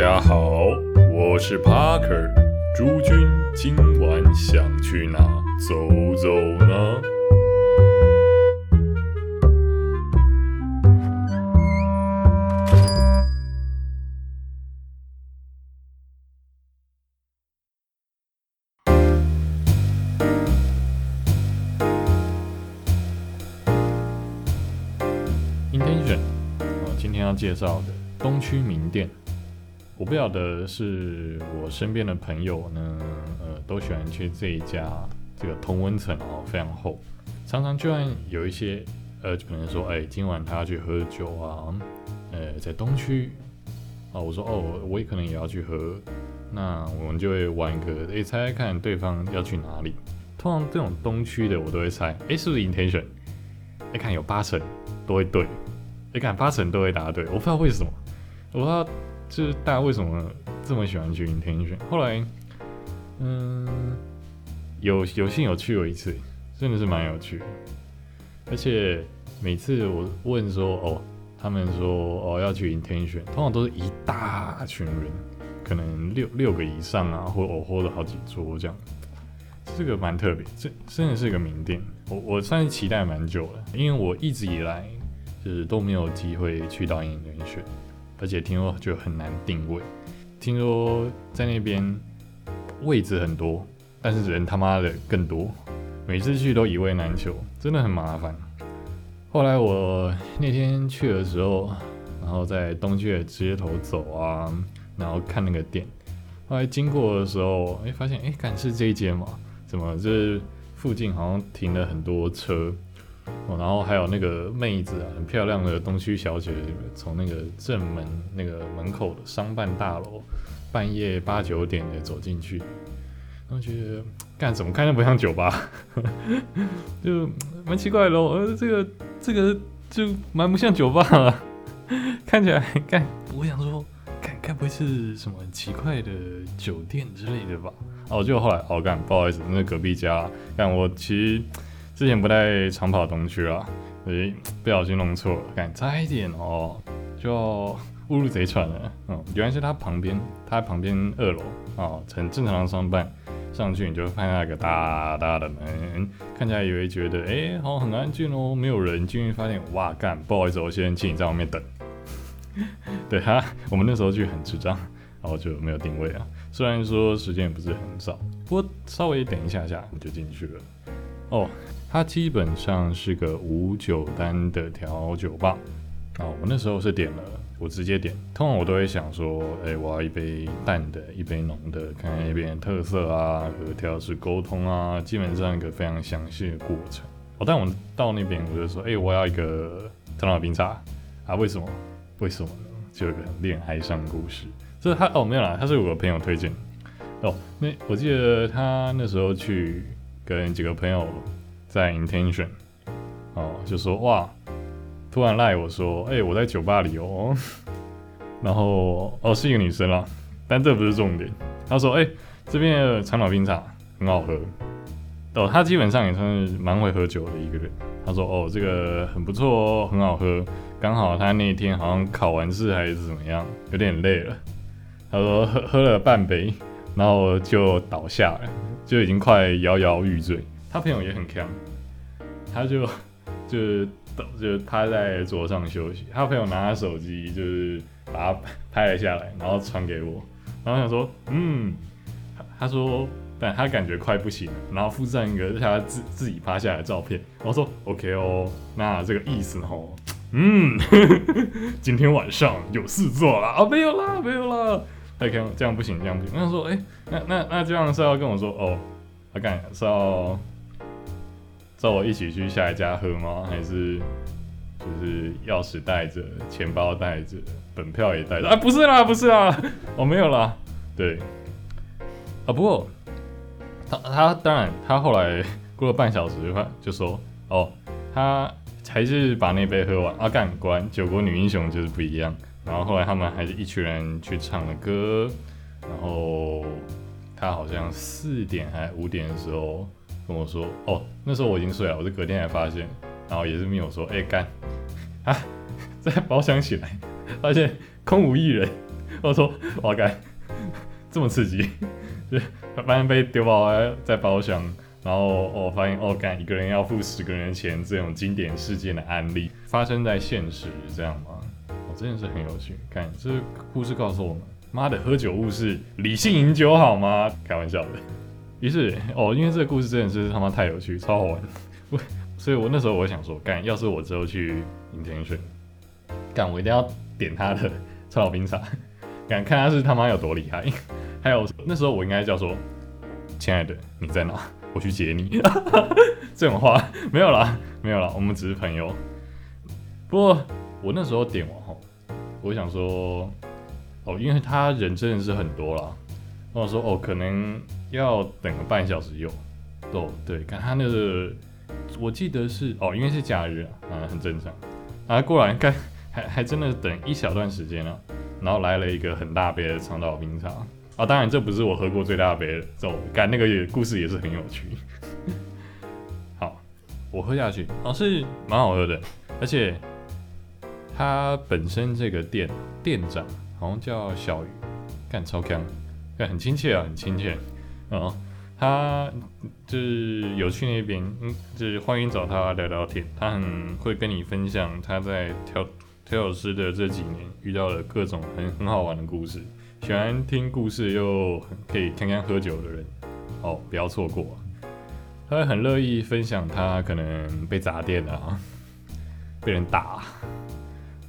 大家好，我是 Parker。诸君今晚想去哪走走呢？Intention，哦，今天要介绍的东区名店。我不晓得是我身边的朋友呢，呃，都喜欢去这一家这个同温层哦，非常厚，常常就算有一些呃，可能说，哎，今晚他要去喝酒啊，呃，在东区啊，我说哦，我也可能也要去喝，那我们就会玩一个，哎，猜猜看对方要去哪里。通常这种东区的我都会猜，哎，是不是 intention？哎，看有八成都会对，哎，看八成都会答对，我不知道为什么，我不知道。就是大家为什么这么喜欢去 intention？后来，嗯，有有幸有去过一次，真的是蛮有趣。而且每次我问说，哦，他们说哦要去 intention，通常都是一大群人，可能六六个以上啊，或或或者好几桌这样。这个蛮特别，这真的是一个名店。我我算是期待蛮久了，因为我一直以来就是都没有机会去到 intention。而且听说就很难定位，听说在那边位置很多，但是人他妈的更多，每次去都一位难求，真的很麻烦。后来我那天去的时候，然后在东区的街头走啊，然后看那个店，后来经过的时候，哎，发现哎，敢是这一间吗？怎么这附近好像停了很多车？哦，然后还有那个妹子啊，很漂亮的东区小姐，从那个正门那个门口的商办大楼，半夜八九点的走进去，然后觉得干怎么看都不像酒吧，就蛮奇怪咯。呃，这个这个就蛮不像酒吧了，看起来干，我想说，干该不会是什么很奇怪的酒店之类的吧？哦，就后来哦干，不好意思，那隔壁家，干我其实。之前不太常跑东区啊，所以不小心弄错了，敢差一点哦，就误入贼船了。嗯，原来是他旁边，他旁边二楼啊，很正常的商办，上去你就看那个大大的门，看起来以为觉得哎，好很安静哦，没有人，进去发现哇，干，不好意思，我先请你在外面等。对他，我们那时候去很智障，然后就没有定位啊。虽然说时间也不是很早，不过稍微等一下下我们就进去了。哦。它基本上是个无酒单的调酒吧啊！我那时候是点了，我直接点。通常我都会想说，哎，我要一杯淡的，一杯浓的，看看那边特色啊，和调酒师沟通啊，基本上一个非常详细的过程。哦，但我到那边我就说，哎，我要一个特朗冰茶啊！为什么？为什么？就有个恋爱上故事。这他哦没有啦，他是我朋友推荐哦。那我记得他那时候去跟几个朋友。在 intention，哦，就说哇，突然赖我说，哎，我在酒吧里哦，然后哦是一个女生啦，但这不是重点。他说，哎，这边的长岛冰茶很好喝，哦，他基本上也算是蛮会喝酒的一个人。他说，哦，这个很不错哦，很好喝。刚好他那天好像考完试还是怎么样，有点累了。他说喝喝了半杯，然后就倒下了，就已经快摇摇欲坠。他朋友也很强，他就 就是就趴在桌上休息。他朋友拿他手机，就是把他 拍了下来，然后传给我。然后想说，嗯，他说，但他感觉快不行了，然后附上一个他自自己趴下来的照片。我说，OK 哦，那这个意思哦，嗯，今天晚上有事做了啊？没有啦，没有啦。他看这样不行，这样不行。我想说，哎，那那那这样是要跟我说，哦，他干是要。叫我一起去下一家喝吗？还是就是钥匙带着，钱包带着，本票也带着？啊，不是啦，不是啦，我没有啦。对，啊，不过他他当然，他后来过了半小时就就说，哦，他还是把那杯喝完。啊，干，果然九国女英雄就是不一样。然后后来他们还是一群人去唱了歌，然后他好像四点还五点的时候。跟我说哦，那时候我已经睡了，我是隔天才发现，然后也是没有说，哎干 啊，在包厢起来，发现空无一人，我说哇干，这么刺激，就发现被丢包在包厢，然后我发现哦干一个人要付十个人钱这种经典事件的案例发生在现实这样吗？我真的是很有趣，看这故事告诉我们，妈的喝酒误事，理性饮酒好吗？开玩笑的。于是哦，因为这个故事真的是他妈太有趣，超好玩，我 所以我那时候我想说，干要是我之后去 intention，干我一定要点他的超老冰茶，敢看他是他妈有多厉害。还有那时候我应该叫说，亲爱的你在哪？我去接你。这种话没有啦，没有啦，我们只是朋友。不过我那时候点完后，我想说，哦，因为他人真的是很多啦，我说哦，可能要等个半小时有。哦，对，看他那个，我记得是哦，因为是假日啊，很正常。啊，过来看，还还真的等一小段时间啊，然后来了一个很大杯的长岛冰茶。啊，当然这不是我喝过最大杯的，走，干那个也故事也是很有趣。好，我喝下去，哦，是蛮好喝的，而且它本身这个店店长好像叫小鱼，干超强，干很亲切啊，很亲切，嗯，他就是有去那边，嗯，就是欢迎找他聊聊天，他很会跟你分享他在调调酒师的这几年遇到的各种很很好玩的故事。喜欢听故事又可以看看喝酒的人，哦，不要错过。他会很乐意分享他可能被砸店啊，被人打，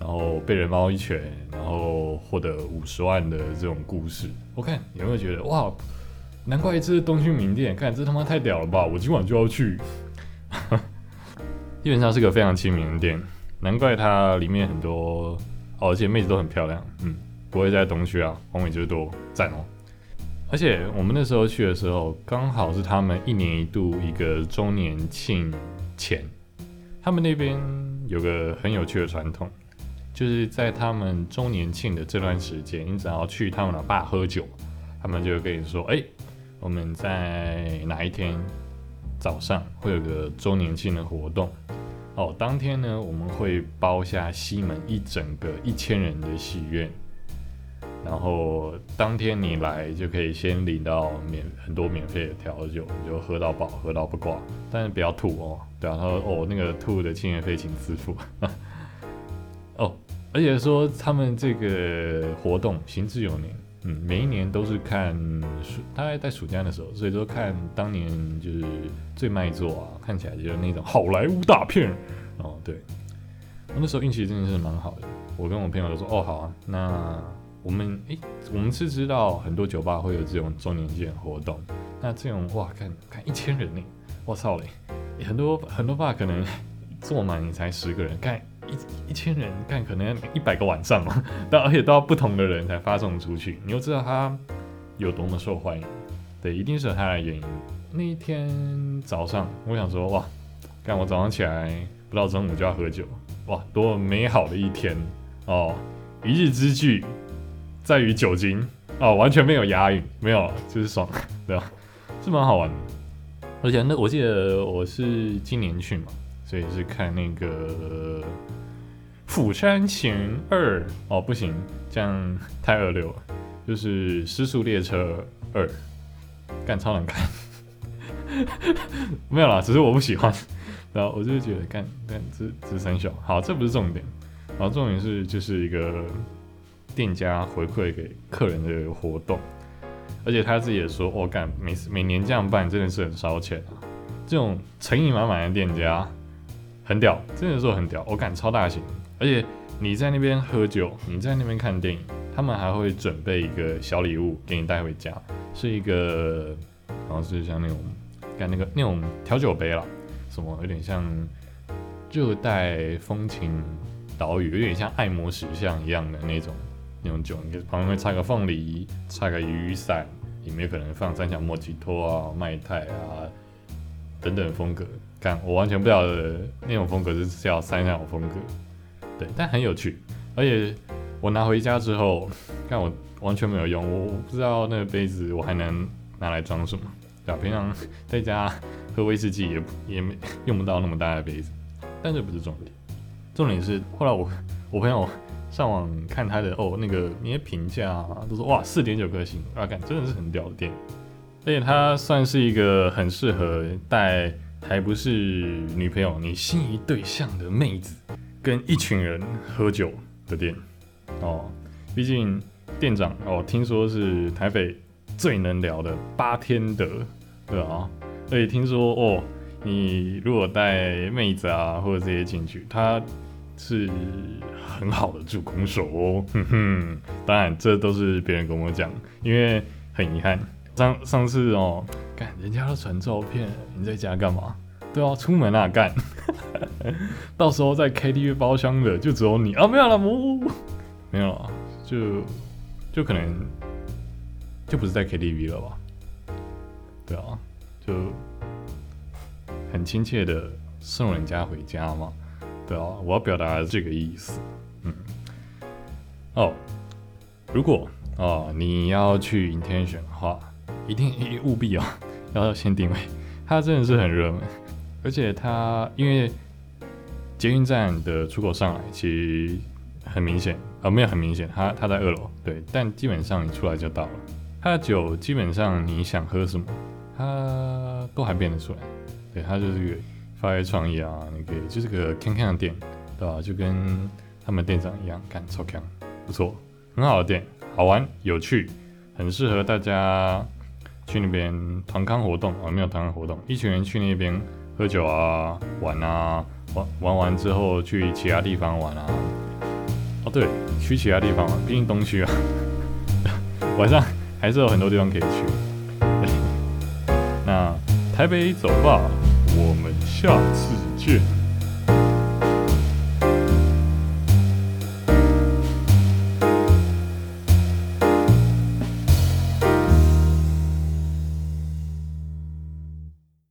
然后被人猫一拳，然后获得五十万的这种故事。我看有没有觉得哇，难怪这是东区名店，看这他妈太屌了吧！我今晚就要去。基本上是个非常亲民的店，难怪它里面很多，而且妹子都很漂亮，嗯。不会在东区啊，黄美就是多赞哦。而且我们那时候去的时候，刚好是他们一年一度一个周年庆前。他们那边有个很有趣的传统，就是在他们周年庆的这段时间，你只要去他们的爸喝酒，他们就会跟你说：“哎，我们在哪一天早上会有个周年庆的活动哦。当天呢，我们会包下西门一整个一千人的戏院。”然后当天你来就可以先领到免很多免费的调酒，你就喝到饱，喝到不挂，但是不要吐哦。对啊，他说哦，那个吐的清洁费请自付。而且说他们这个活动行之有年，嗯，每一年都是看暑，大概在暑假的时候，所以说看当年就是最卖座啊，看起来就是那种好莱坞大片哦。对，我那时候运气真的是蛮好的，我跟我朋友都说哦好啊，那。我们诶，我们是知道很多酒吧会有这种周年庆活动，那这种哇，看看一千人呢，我操嘞！很多很多吧，可能坐满你才十个人，看一一千人，看可能一百个晚上嘛，但而且都要不同的人才发送出去，你又知道他有多么受欢迎，对，一定是有他的原因。那一天早上，我想说哇，看我早上起来不到中午就要喝酒，哇，多么美好的一天哦，一日之计。在于酒精哦，完全没有押韵，没有，就是爽，对吧？是蛮好玩的。而且那我记得我是今年去嘛，所以是看那个《釜山行二》哦，不行，这样太二流了。就是《失速列车二》，干超难看，没有啦，只是我不喜欢。然后我就觉得干干这这三小好，这不是重点，然后重点是就是一个。店家回馈给客人的活动，而且他自己也说：“我干每每年这样办真的是很烧钱啊！”这种诚意满满的店家很屌，真的说很屌。我感超大型，而且你在那边喝酒，你在那边看电影，他们还会准备一个小礼物给你带回家，是一个好像是像那种干那个那种调酒杯啦，什么有点像热带风情岛屿，有点像爱摩石像一样的那种。那种酒，你旁边会插个凤梨，插个雨伞，里面可能放三角莫吉托啊、麦泰啊等等风格。看，我完全不晓得那种风格是叫三角风格，对，但很有趣。而且我拿回家之后，看我完全没有用，我不知道那个杯子我还能拿来装什么。对，平常在家喝威士忌也也没用不到那么大的杯子。但这不是重点，重点是后来我我朋友。上网看他的哦那个那些评价啊，都说哇四点九颗星啊，感真的是很屌的店，而且它算是一个很适合带还不是女朋友你心仪对象的妹子跟一群人喝酒的店哦，毕竟店长哦听说是台北最能聊的八天的，对啊，而且听说哦。你如果带妹子啊或者这些进去，他是很好的助攻手哦，哼哼。当然这都是别人跟我讲，因为很遗憾，上上次哦，干人家都传照片，你在家干嘛？对啊，出门啊干，到时候在 KTV 包厢的就只有你。啊，没有了，没有了，就就可能就不是在 KTV 了吧？对啊，就。很亲切的送人家回家嘛，对啊，我要表达这个意思，嗯，哦，如果哦你要去 intention 的话，一定务必啊要先定位，它真的是很热门，而且它因为捷运站的出口上来其实很明显，呃没有很明显，它它在二楼，对，但基本上你出来就到了，它的酒基本上你想喝什么，它都还变得出来。对，它就是个发挥创意啊，你可以就是个看看的店，对吧？就跟他们店长一样，看超强，不错，很好的店，好玩有趣，很适合大家去那边团康活动啊，没有团康活动，一群人去那边喝酒啊、玩啊，玩玩完之后去其他地方玩啊。哦，对，去其他地方玩，毕竟东区啊，晚上还是有很多地方可以去。那台北走吧。我们下次见。